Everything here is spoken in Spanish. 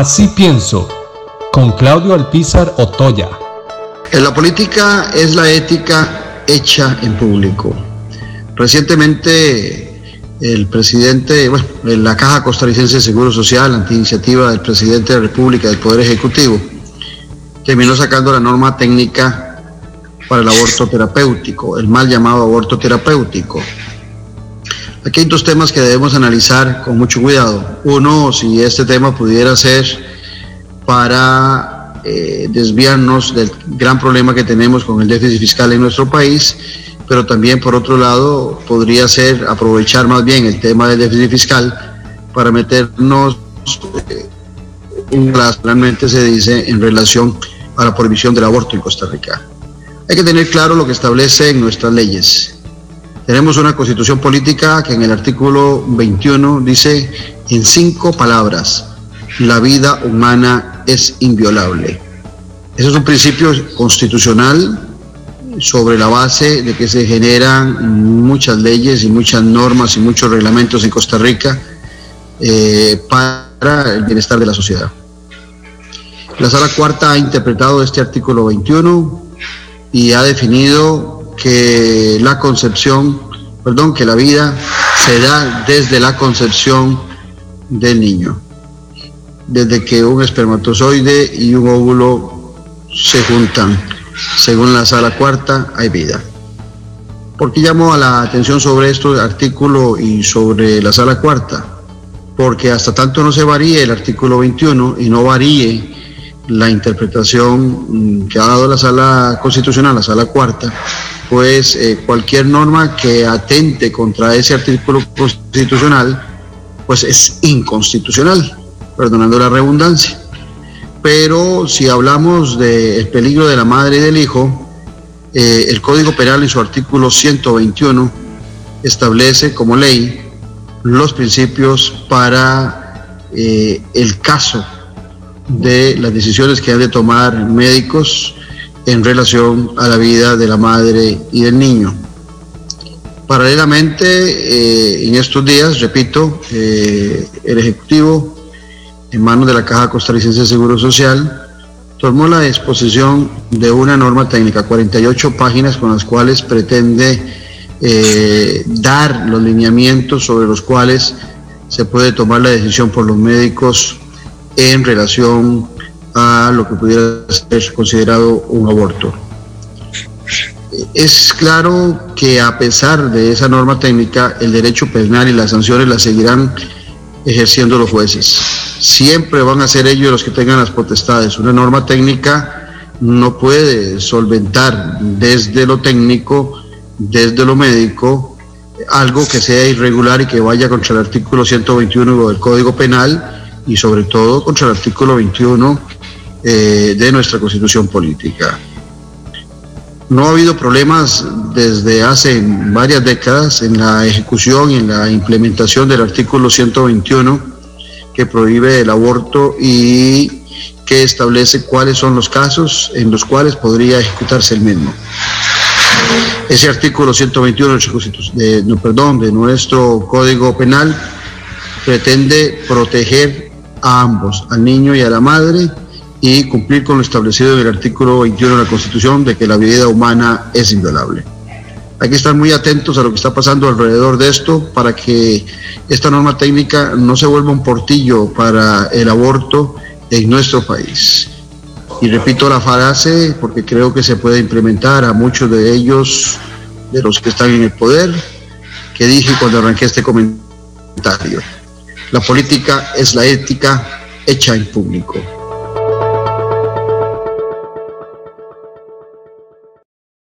Así pienso, con Claudio Alpizar Otoya. En la política es la ética hecha en público. Recientemente el presidente, bueno, la Caja Costarricense de Seguro Social, ante iniciativa del presidente de la República del Poder Ejecutivo, terminó sacando la norma técnica para el aborto terapéutico, el mal llamado aborto terapéutico. Aquí hay dos temas que debemos analizar con mucho cuidado. Uno, si este tema pudiera ser para eh, desviarnos del gran problema que tenemos con el déficit fiscal en nuestro país, pero también por otro lado podría ser aprovechar más bien el tema del déficit fiscal para meternos, eh, realmente se dice, en relación a la prohibición del aborto en Costa Rica. Hay que tener claro lo que establece en nuestras leyes. Tenemos una constitución política que en el artículo 21 dice en cinco palabras, la vida humana es inviolable. Ese es un principio constitucional sobre la base de que se generan muchas leyes y muchas normas y muchos reglamentos en Costa Rica eh, para el bienestar de la sociedad. La sala cuarta ha interpretado este artículo 21 y ha definido que la concepción, perdón, que la vida se da desde la concepción del niño, desde que un espermatozoide y un óvulo se juntan. Según la sala cuarta, hay vida. ¿Por qué llamo a la atención sobre este artículo y sobre la sala cuarta? Porque hasta tanto no se varíe el artículo 21 y no varíe la interpretación que ha dado la sala constitucional, la sala cuarta, pues eh, cualquier norma que atente contra ese artículo constitucional, pues es inconstitucional, perdonando la redundancia. Pero si hablamos del peligro de la madre y del hijo, eh, el Código Penal en su artículo 121 establece como ley los principios para eh, el caso de las decisiones que han de tomar médicos en relación a la vida de la madre y del niño. Paralelamente, eh, en estos días, repito, eh, el Ejecutivo, en manos de la Caja Costarricense de Seguro Social, tomó la disposición de una norma técnica, 48 páginas con las cuales pretende eh, dar los lineamientos sobre los cuales se puede tomar la decisión por los médicos en relación a lo que pudiera ser considerado un aborto. Es claro que a pesar de esa norma técnica, el derecho penal y las sanciones las seguirán ejerciendo los jueces. Siempre van a ser ellos los que tengan las potestades. Una norma técnica no puede solventar desde lo técnico, desde lo médico, algo que sea irregular y que vaya contra el artículo 121 del Código Penal y sobre todo contra el artículo 21 eh, de nuestra constitución política. No ha habido problemas desde hace varias décadas en la ejecución y en la implementación del artículo 121 que prohíbe el aborto y que establece cuáles son los casos en los cuales podría ejecutarse el mismo. Ese artículo 121 de, nuestro Código Penal pretende proteger a ambos, al niño y a la madre, y cumplir con lo establecido en el artículo 21 de la Constitución de que la vida humana es inviolable. Hay que estar muy atentos a lo que está pasando alrededor de esto para que esta norma técnica no se vuelva un portillo para el aborto en nuestro país. Y repito la frase porque creo que se puede implementar a muchos de ellos, de los que están en el poder, que dije cuando arranqué este comentario. La política es la ética hecha en público.